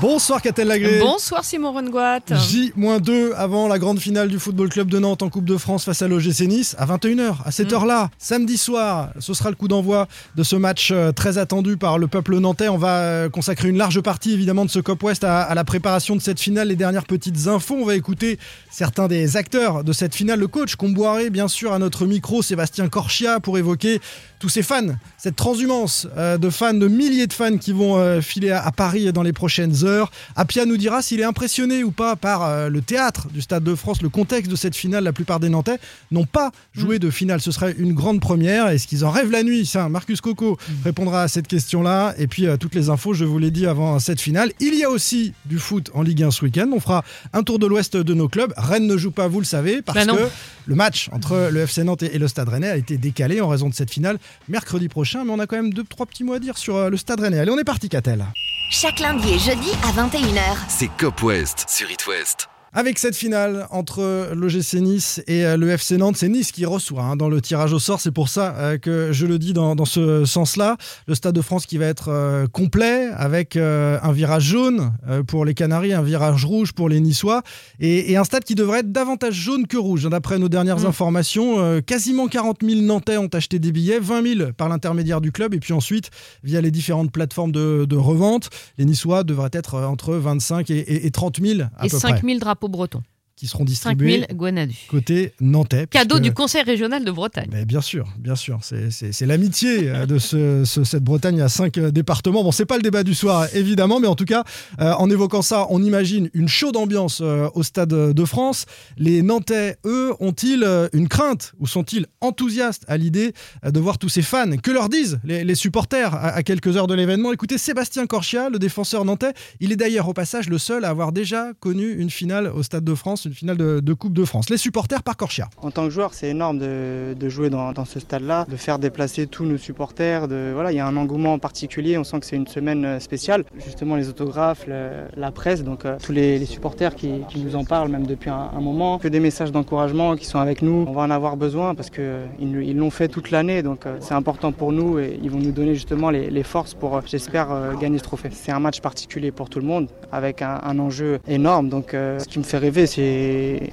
Bonsoir Catel Lagré. Bonsoir Simon Rongoat. J-2 avant la grande finale du Football Club de Nantes en Coupe de France face à l'OGC Nice à 21h. À cette Mm. heure-là, samedi soir, ce sera le coup d'envoi de ce match euh, très attendu par le peuple nantais. On va euh, consacrer une large partie évidemment de ce Cop West à, à la préparation de cette finale. Les dernières petites infos, on va écouter certains des acteurs de cette finale. Le coach Comboiré, bien sûr, à notre micro, Sébastien Corchia, pour évoquer tous ces fans, cette transhumance euh, de fans, de milliers de fans qui vont filer à, à Paris dans les prochaines heures. Apia nous dira s'il est impressionné ou pas par euh, le théâtre du Stade de France, le contexte de cette finale. La plupart des Nantais n'ont pas joué de finale. Ce serait une grande première. Est-ce qu'ils en rêvent la nuit? Ça, Marcus Coco répondra à cette question-là. Et puis, euh, toutes les infos, je vous l'ai dit avant cette finale. Il y a aussi du foot en Ligue 1 ce week-end. On fera un tour de l'Ouest de nos clubs. Rennes ne joue pas, vous le savez, parce Bah que le match entre le FC Nantes et le Stade Rennais a été décalé en raison de cette finale mercredi prochain. Mais on a quand même deux, trois petits mots à dire sur euh, le Stade Rennais. Allez, on est parti, Catel. Chaque lundi et jeudi à 21h. C'est Cop West sur It West. Avec cette finale entre l'OGC Nice et euh, le FC Nantes, c'est Nice qui reçoit hein, dans le tirage au sort. C'est pour ça euh, que je le dis dans, dans ce sens-là. Le Stade de France qui va être euh, complet avec euh, un virage jaune pour les Canaries, un virage rouge pour les Niçois et, et un stade qui devrait être davantage jaune que rouge. D'après nos dernières Mm. informations, euh, quasiment 40 000 Nantais ont acheté des billets, 20 000 par l'intermédiaire du club et puis ensuite via les différentes plateformes de, de revente. Les Niçois devraient être entre 25 et, et- et 30 000 à Et peu près 5000 drapeaux bretons. Qui seront distribués 5000 Guanadu. côté nantais. Cadeau puisque- du Conseil régional de Bretagne. Mais bien sûr, bien sûr. C'est- l'amitié euh, de ce, ce- cette Bretagne à cinq euh, départements. Bon, c'est pas le débat du soir, évidemment, mais en tout cas, euh, en évoquant ça, on imagine une chaude ambiance euh, au Stade de France. Les Nantais, eux, ont-ils une crainte ou sont-ils enthousiastes à l'idée de voir tous ces fans? Que leur disent les, les supporters à, à quelques heures de l'événement? Écoutez, Sébastien Corchia, le défenseur nantais, il est d'ailleurs au passage le seul à avoir déjà connu une finale au Stade de France, une finale de, Coupe de France. Les supporters par Corchia. En tant que joueur, c'est énorme de, jouer dans, ce stade-là, de faire déplacer tous nos supporters. Voilà, il y a un engouement particulier. On sent que c'est une semaine euh, spéciale. Justement, les autographes, la presse, donc euh, tous les, supporters qui, nous en parlent, même depuis un, moment, que des messages d'encouragement qui sont avec nous. On va en avoir besoin parce que euh, ils l'ont fait toute l'année, donc c'est important pour nous et ils vont nous donner justement les, forces pour, j'espère, gagner ce trophée. C'est un match particulier pour tout le monde, avec un, un enjeu énorme. Donc, ce qui me fait rêver, c'est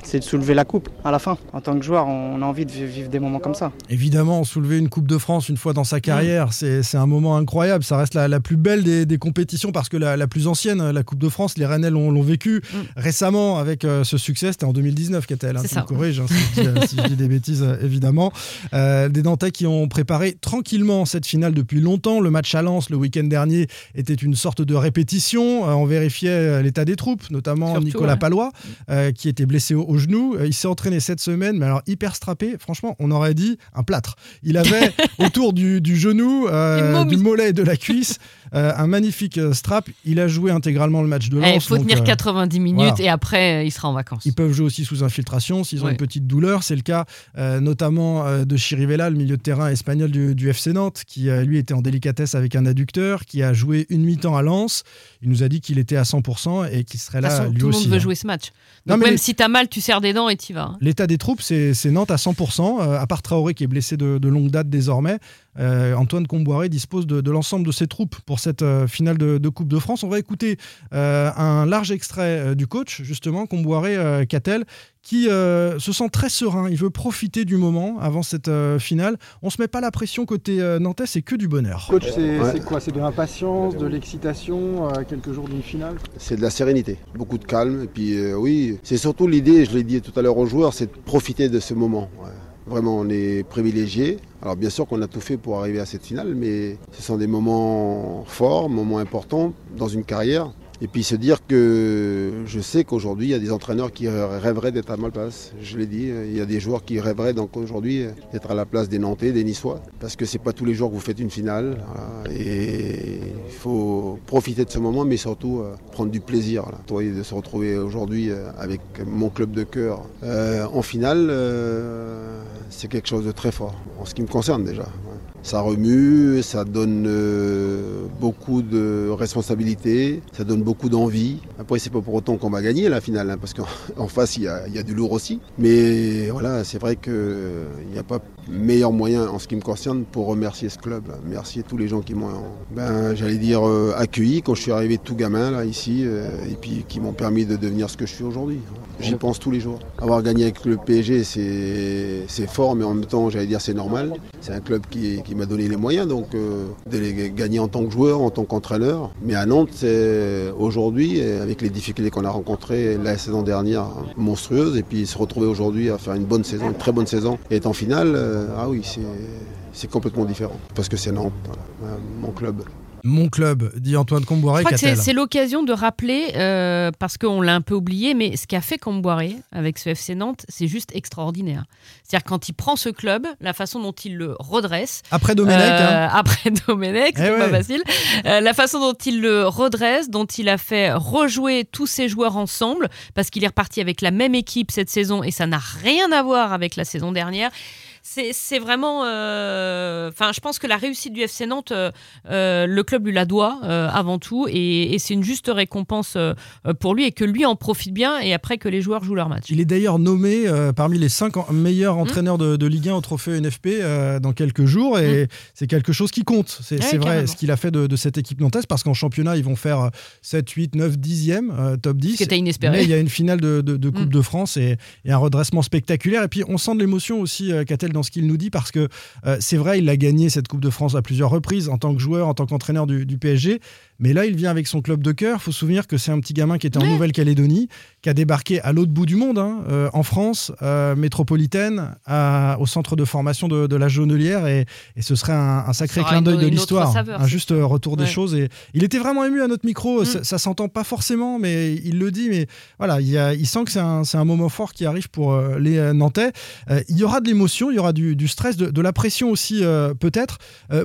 c'est de soulever la coupe à la fin. En tant que joueur, on a envie de vi- vivre des moments comme ça. Évidemment, soulever une Coupe de France une fois dans sa carrière, c'est c'est un moment incroyable. Ça reste la, la plus belle des, des compétitions parce que la, la plus ancienne, la Coupe de France, les Rennais l'ont vécu récemment avec euh, ce succès. C'était en 2019, Catel. Hein, tu ça. me corriges hein, si, je dis, euh, si je dis des bêtises, euh, évidemment. Euh, des Nantais qui ont préparé tranquillement cette finale depuis longtemps. Le match à Lens le week-end dernier était une sorte de répétition. Euh, on vérifiait l'état des troupes, notamment Surtout, Nicolas ouais. Palois, qui était blessé au, au genou. Euh, il s'est entraîné cette semaine, mais alors hyper strappé. Franchement, on aurait dit un plâtre. Il avait autour du, du genou, euh, du mollet et de la cuisse euh, un magnifique strap. Il a joué intégralement le match de Il Lens. faut donc, tenir euh, 90 minutes voilà. et après, il sera en vacances. ils peuvent jouer aussi sous infiltration s'ils ont Ouais. une petite douleur. C'est le cas notamment de Chirivella, le milieu de terrain espagnol du, du FC Nantes, qui lui était en délicatesse avec un adducteur, qui a joué une mi-temps à Lens. Il nous a dit qu'il était à 100% et qu'il serait là façon, lui tout le monde veut hein. jouer ce match. Non, Donc mais même si t'as mal, tu serres des dents et t'y vas. hein. L'état des troupes, c'est Nantes à 100%, euh, à part Traoré qui est blessé de longue date désormais. Euh, Antoine Comboiré dispose de, de l'ensemble de ses troupes pour cette euh, finale de, de Coupe de France. On va écouter euh, un large extrait euh, du coach, justement, Comboiré euh, Catel, qui euh, se sent très serein. Il veut profiter du moment avant cette euh, finale. On se met pas la pression côté euh, nantais, c'est que du bonheur. Coach, c'est Ouais. quoi? C'est de l'impatience, de l'excitation à quelques jours d'une finale? C'est de la sérénité, beaucoup de calme. Et puis euh, oui, c'est surtout l'idée, je l'ai dit tout à l'heure aux joueurs, c'est de profiter de ce moment. ouais. Vraiment, on est privilégiés. Alors bien sûr qu'on a tout fait pour arriver à cette finale, mais ce sont des moments forts, moments importants dans une carrière. Et puis se dire que je sais qu'aujourd'hui, il y a des entraîneurs qui rêveraient d'être à ma. Je l'ai dit, il y a des joueurs qui rêveraient donc aujourd'hui d'être à la place des Nantais, des Niçois. Parce que c'est pas tous les jours que vous faites une finale. voilà. Et il faut profiter de ce moment, mais surtout euh, prendre du plaisir. Toi, de se retrouver aujourd'hui euh, avec mon club de cœur euh, en finale, c'est quelque chose de très fort. En ce qui me concerne déjà. Ça remue, ça donne euh, beaucoup de responsabilités, ça donne beaucoup d'envie. Après, c'est pas pour autant qu'on va gagner la finale, hein, parce qu'en en face, il y, a, du lourd aussi. Mais voilà, c'est vrai qu'il n'y a pas meilleur moyen en ce qui me concerne pour remercier ce club, là. remercier tous les gens qui m'ont, ben, j'allais dire, euh, accueilli quand je suis arrivé tout gamin là ici, euh, et puis qui m'ont permis de devenir ce que je suis aujourd'hui. J'y pense tous les jours. Avoir gagné avec le PSG, c'est fort, mais en même temps, j'allais dire, c'est normal. C'est un club qui m'a donné les moyens, donc euh, de les gagner en tant que joueur, en tant qu'entraîneur. Mais à Nantes, aujourd'hui, avec les difficultés qu'on a rencontrées la saison dernière, monstrueuses, et puis se retrouver aujourd'hui à faire une bonne saison, une très bonne saison, et être en finale, euh, ah oui, c'est complètement différent. Parce que c'est Nantes, mon club. Mon club, dit Antoine Comboiré. Je crois que c'est- c'est l'occasion de rappeler, euh, parce qu'on l'a un peu oublié, mais ce qu'a fait Comboiré avec ce FC Nantes, c'est juste extraordinaire. C'est-à-dire quand il prend ce club, la façon dont il le redresse, Après Domenech, Euh, hein. après Domenech, c'est Eh pas ouais. facile. Euh, la façon dont il le redresse, dont il a fait rejouer tous ses joueurs ensemble, parce qu'il est reparti avec la même équipe cette saison et ça n'a rien à voir avec la saison dernière. C'est vraiment. euh, Enfin, je pense que la réussite du FC Nantes, euh, euh, le club lui la doit avant tout, et, et c'est une juste récompense pour lui et que lui en profite bien, et après que les joueurs jouent leur match. Il est d'ailleurs nommé parmi les cinq en- Mmh. meilleurs entraîneurs de, de Ligue 1 au trophée NFP dans quelques jours et c'est quelque chose qui compte. C'est Mmh. Ouais, vrai ce qu'il a fait de, de cette équipe nantaise parce qu'en championnat, ils vont faire euh, 7, 8, 9, 10e, euh, top 10. Ce qui était inespéré. Mais il y a une finale de, de- de Coupe Mm. de France et, et un redressement spectaculaire. Et puis on sent de l'émotion aussi, euh, Catel, dans ce qu'il nous dit parce que euh, c'est vrai, il a gagné cette Coupe de France à plusieurs reprises en tant que joueur, en tant qu'entraîneur du, du PSG. Mais là, il vient avec son club de cœur. Il faut se souvenir que c'est un petit gamin qui était en Ouais. Nouvelle-Calédonie, qui a débarqué à l'autre bout du monde, hein, euh, en France, euh, métropolitaine, à- au centre de formation de, de la Jaunelière. Et, et ce serait un, un sacré clin d'œil de l'histoire, un juste retour des Ouais. choses. Et il était vraiment ému à notre micro. Mm. Ça, ça s'entend pas forcément, mais il le dit. Mais voilà, il, y a- il sent que c'est un, moment fort qui arrive pour euh, les Nantais. Il y aura de l'émotion, il y aura du, du stress, de, de la pression aussi, peut-être.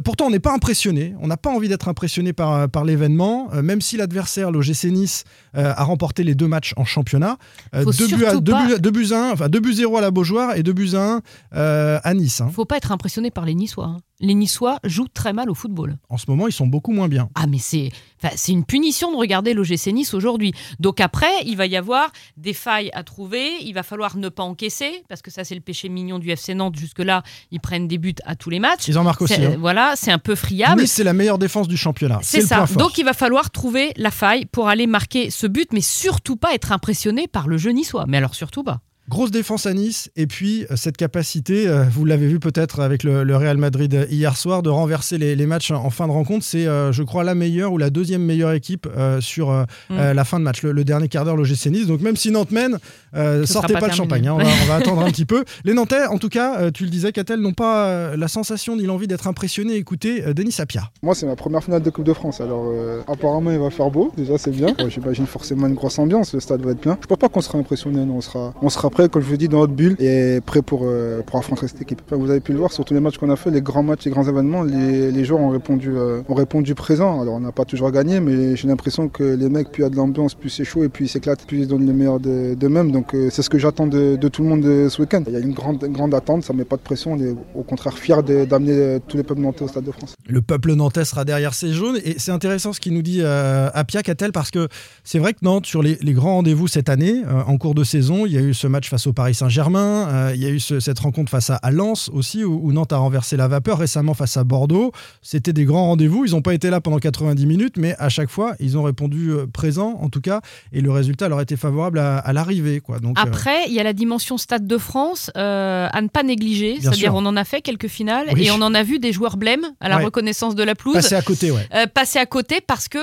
Pourtant, on n'est pas impressionné. On n'a pas envie d'être impressionné par, par l'événement, euh, même si l'adversaire, l'OGC Nice, euh, a remporté les deux matchs en championnat. Euh, Faut deux, buts à, surtout deux, pas- buts, deux buts à un, enfin deux buts 0 à la Beaujoire et deux buts à 1 euh, à Nice. hein. Faut pas être impressionné par les Niçois. hein. Les Niçois jouent très mal au football. En ce moment, ils sont beaucoup moins bien. Ah mais c'est enfin, c'est une punition de regarder l'OGC Nice aujourd'hui. Donc après, il va y avoir des failles à trouver, il va falloir ne pas encaisser parce que ça c'est le péché mignon du FC Nantes jusque-là, ils prennent des buts à tous les matchs. Ils en marquent aussi. Hein. Voilà, c'est un peu friable. Nice, c'est la meilleure défense du championnat. C'est ça. Donc il va falloir trouver la faille pour aller marquer ce but, mais surtout pas être impressionné par le jeu niçois. Mais alors surtout pas. Grosse défense à Nice et puis euh, cette capacité, euh, vous l'avez vu peut-être avec le, le Real Madrid euh, hier soir, de renverser les, les matchs en fin de rencontre. C'est, euh, je crois, la meilleure ou la deuxième meilleure équipe euh, sur euh, Mm. la fin de match, le, le dernier quart d'heure, l'OGC Nice. Donc même si Nantes mène, euh, sortez pas, pas le champagne. hein. on, va, on va attendre un petit peu. Les Nantais, en tout cas, euh, tu le disais, Catel, n'ont pas euh, la sensation ni l'envie d'être impressionnés. Écoutez, euh, Denis Sapia. Moi, c'est ma première finale de Coupe de France. Alors, euh, apparemment, il va faire beau. Déjà, c'est bien. J'imagine forcément une grosse ambiance. Le stade va être plein. Je pense pas qu'on sera impressionné. On sera, on sera comme je vous dis, dans notre bulle et prêt pour, euh, pour affronter cette équipe. Vous avez pu le voir sur tous les matchs qu'on a fait, les grands matchs, les grands événements. Les, les joueurs ont répondu, euh, ont répondu présent. Alors, on n'a pas toujours gagné, mais j'ai l'impression que les mecs, plus il y a de l'ambiance, plus c'est chaud et puis ils s'éclatent, plus ils donnent le meilleur de- d'eux-mêmes. Donc, euh, c'est ce que j'attends de, de tout le monde euh, ce week-end. Il y a une grande, grande attente. Ça met pas de pression. On est au contraire fiers d'amener tous les peuples nantais au Stade de France. Le peuple nantais sera derrière ces jaunes. Et c'est intéressant ce qu'il nous dit euh, Apia Catel parce que c'est vrai que Nantes, sur les, les grands rendez-vous cette année, en cours de saison, il y a eu ce match face au Paris Saint-Germain, euh, il y a eu ce- cette rencontre face à, à Lens aussi, où, où Nantes a renversé la vapeur, récemment face à Bordeaux. C'était des grands rendez-vous. Ils n'ont pas été là pendant 90 minutes, mais à chaque fois, ils ont répondu euh, présent, en tout cas, et le résultat leur était favorable à, à l'arrivée. quoi. Donc, euh, Après, il y a la dimension Stade de France euh, à ne pas négliger. C'est-à-dire, on en a fait quelques finales Oui. et on en a vu des joueurs blêmes à la Ouais. reconnaissance de la pelouse. passer à côté, ouais. euh, passer à côté parce que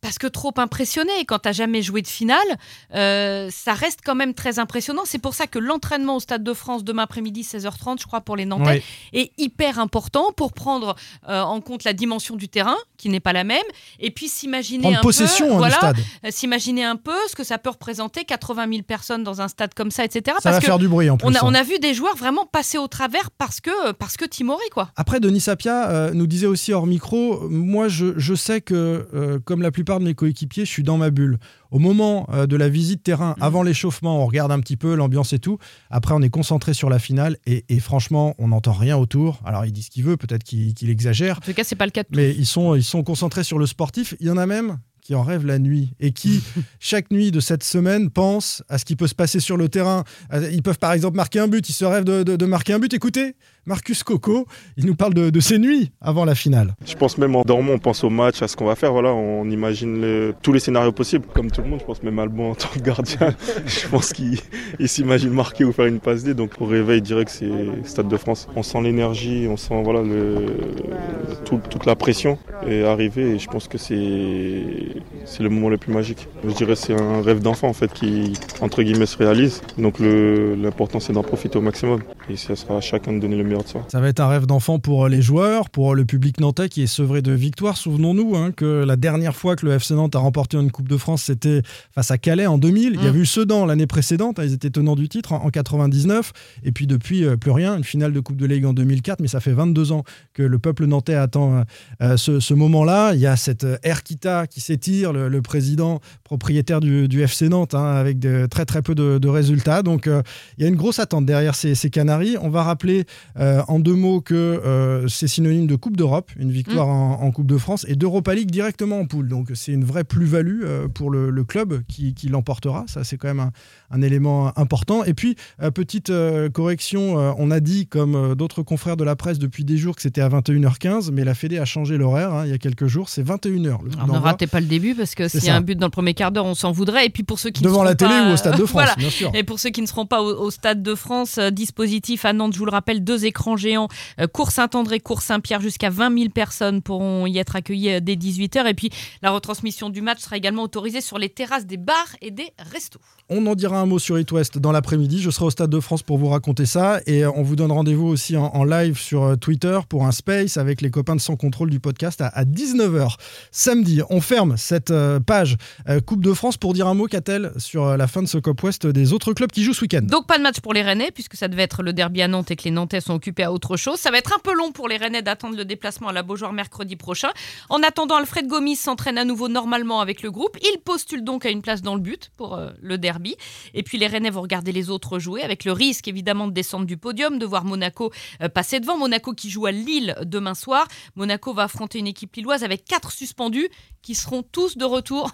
parce que trop impressionné. Quand t'as jamais joué de finale, euh, ça reste quand même très impressionnant. C'est pour ça que l'entraînement au Stade de France demain après-midi 16h30, je crois pour les Nantais, est hyper important pour prendre euh, en compte la dimension du terrain qui n'est pas la même et puis s'imaginer un possession peu, hein, voilà, euh, s'imaginer un peu ce que ça peut représenter 80 000 personnes dans un stade comme ça, etc. Ça va que faire du bruit en plus. on a, hein. on a vu des joueurs vraiment passer au travers parce que parce que timorés quoi. Après, Denis Sapia euh, nous disait aussi hors micro, moi je, je sais que, comme la plupart plupart de mes coéquipiers, je suis dans ma bulle. Au moment euh, de la visite terrain, Mm. avant l'échauffement, on regarde un petit peu l'ambiance et tout. Après, on est concentré sur la finale et, et franchement, on n'entend rien autour. Alors, il dit ce qu'il veut, peut-être qu'il exagère, En tout cas, c'est pas le cas de mais ils sont, ils sont concentrés sur le sportif. Il y en a même qui en rêvent la nuit et qui, chaque nuit de cette semaine, pensent à ce qui peut se passer sur le terrain. Euh, Ils peuvent par exemple marquer un but, ils se rêvent de, de- de marquer un but. Écoutez, Marcus Coco, il nous parle de, ses nuits avant la finale. Je pense même en dormant, on pense au match, à ce qu'on va faire. Voilà, on imagine tous les scénarios possibles. Comme tout le monde, je pense même Albon en tant que gardien, je pense qu'il il s'imagine marquer ou faire une passe D. Donc au réveil, que c'est Stade de France. On sent l'énergie, on sent voilà toute la pression est arrivée. Et je pense que c'est le moment le plus magique. Je dirais c'est un rêve d'enfant en fait qui entre guillemets se réalise. Donc l'important c'est d'en profiter au maximum. Et ça sera à chacun de donner le meilleur de. Ça va être un rêve d'enfant pour les joueurs, pour le public nantais qui est sevré de victoire. Souvenons-nous hein, que la dernière fois que le FC Nantes a remporté une Coupe de France, c'était face à Calais en 2000. Il y Mm. avait eu Sedan l'année précédente, hein, ils étaient tenants du titre en, en 99. Et puis depuis, euh, plus rien. Une finale de Coupe de Ligue en 2004, mais ça fait 22 ans que le peuple nantais attend euh, ce, ce moment-là. Il y a cette euh, Air Kita qui s'étire, le, le président propriétaire du, du FC Nantes, hein, avec de, très très peu de, de résultats. Donc euh, il y a une grosse attente derrière ces, ces Canaries. On va rappeler euh, en deux mots que euh, c'est synonyme de Coupe d'Europe, une victoire en, en Coupe de France, et d'Europa League directement en poule. Donc c'est une vraie plus-value euh, pour le, le club qui, qui l'emportera. Ça, c'est quand même un, un élément important. Et puis, petite correction, on a dit, comme d'autres confrères de la presse depuis des jours, que c'était à 21h15, mais la Fédé a changé l'horaire hein, il y a quelques jours. C'est 21h. Le coup Alors, ne ratez pas le début parce que s'il y a un but dans le premier quart d'heure, on s'en voudrait. Et puis pour ceux qui ne Devant la seront télé pas- ou au Stade de France, Voilà. bien sûr. Et pour ceux qui ne seront pas au, au Stade de France, dispositif à Nantes, je vous le rappelle, deux écrans géants, euh, Cours Saint-André, Cours Saint-Pierre, jusqu'à 20 000 personnes pourront y être accueillies euh, dès 18h. Et puis la retransmission du match sera également autorisée sur les terrasses des bars et des restos. On en dira un mot sur It West dans l'après-midi. Je serai au Stade de France pour vous raconter ça. Et euh, on vous donne rendez-vous aussi en, en live sur Twitter pour un space avec les copains de Sans Contrôle du podcast à, 19h. Samedi, on ferme cette euh, page euh, Coupe de France pour dire un mot, Catel, sur euh, la fin de ce Cop West des autres clubs qui jouent ce week-end. Donc pas de match pour les Rennais puisque ça devait être le derby à Nantes et que les Nantais sont occupés à autre chose. Ça va être un peu long pour les Rennais d'attendre le déplacement à la Beaujoire mercredi prochain. En attendant, Alfred Gomis s'entraîne à nouveau normalement avec le groupe. Il postule donc à une place dans le but pour euh, le derby. Et puis les Rennais vont regarder les autres jouer avec le risque évidemment de descendre du podium, de voir Monaco euh, passer devant. Monaco qui joue à Lille demain soir. Monaco va affronter une équipe lilloise avec quatre suspendus qui seront tous de retour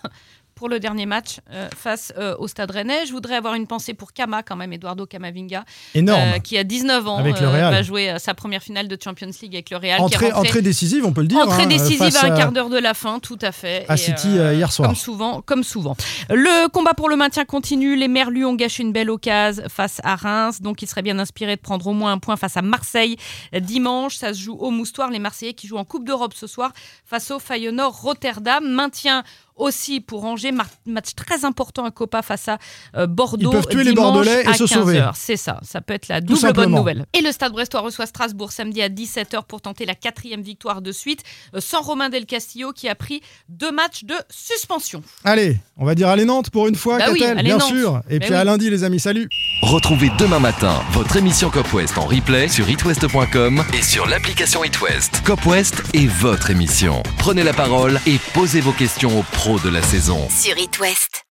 pour le dernier match euh, face euh, au Stade Rennais. Je voudrais avoir une pensée pour Kama quand même, Eduardo Camavinga, Énorme. euh, qui a 19 ans, Avec le Real. va jouer sa première finale de Champions League avec le Real. qui entrée, est rentré- entrée décisive, on peut le dire. Entrée hein, décisive à un quart d'heure de la fin, tout à fait. à Et, City, hier soir. Comme souvent, comme souvent. Le combat pour le maintien continue. Les Merlus ont gâché une belle occasion face à Reims, donc il serait bien inspiré de prendre au moins un point face à Marseille dimanche. Ça se joue au Moustoir. Les Marseillais qui jouent en Coupe d'Europe ce soir face au Feyenoord Rotterdam. Maintien aussi pour Angers, match très important à Copa face à euh, Bordeaux. Ils peuvent tuer les Bordelais et à se sauver. 15 heures. C'est ça, ça peut être la double bonne nouvelle. Et le Stade Brestois reçoit Strasbourg samedi à 17h pour tenter la quatrième victoire de suite, euh, sans Romain Del Castillo qui a pris deux matchs de suspension. Allez, on va dire allez Nantes pour une fois, Bah oui, Catel, allez bien Nantes. sûr. Et Mais puis à lundi, les amis, salut. Retrouvez demain matin votre émission Cop West en replay sur itwest.com et sur l'application It West. Cop West est votre émission. Prenez la parole et posez vos questions aux de la saison. Sur It West.